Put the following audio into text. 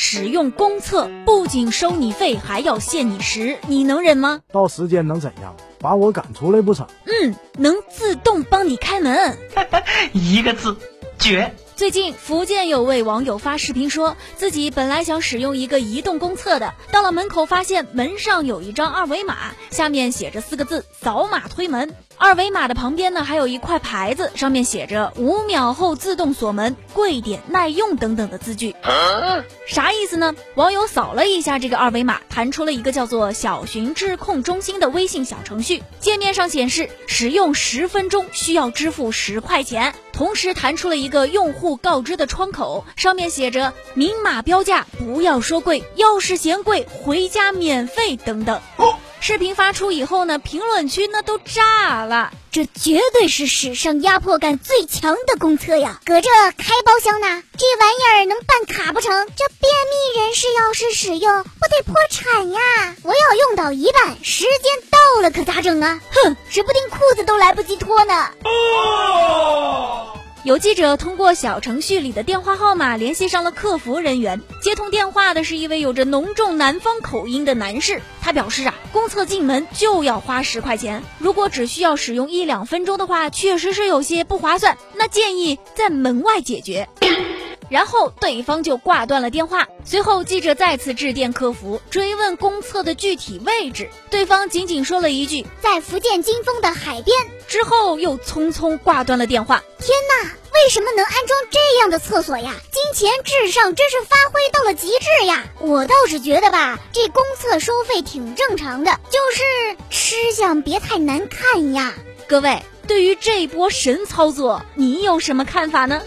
使用公厕不仅收你费，还要限你时，你能忍吗？到时间能怎样？把我赶出来不成？嗯，能自动帮你开门。一个字，绝。最近，福建有位网友发视频说，自己本来想使用一个移动公厕的，到了门口发现门上有一张二维码，下面写着四个字“扫码推门”。二维码的旁边呢，还有一块牌子，上面写着“五秒后自动锁门，贵点耐用”等等的字句。啥意思呢？网友扫了一下这个二维码，弹出了一个叫做“小寻智控中心”的微信小程序，界面上显示使用十分钟需要支付十块钱，同时弹出了一个用户告知的窗口，上面写着“明码标价，不要说贵，要是嫌贵，回家免费”等等。视频发出以后呢，评论区那都炸了，这绝对是史上压迫感最强的公厕呀！搁这开包厢呢，这玩意儿能办卡不成？这便秘人士要是使用，不得破产呀！我要用到一半，时间到了可咋整啊？哼，指不定裤子都来不及脱呢。有记者通过小程序里的电话号码联系上了客服人员，接通电话的是一位有着浓重南方口音的男士。他表示啊，公厕进门就要花十块钱，如果只需要使用一两分钟的话，确实是有些不划算。那建议在门外解决。然后对方就挂断了电话。随后记者再次致电客服，追问公厕的具体位置，对方仅仅说了一句在福建金丰的海边，之后又匆匆挂断了电话。天哪，为什么能安装这样的厕所呀？金钱至上真是发挥到了极致呀！我倒是觉得吧，这公厕收费挺正常的，就是吃相别太难看呀。各位，对于这波神操作，你有什么看法呢？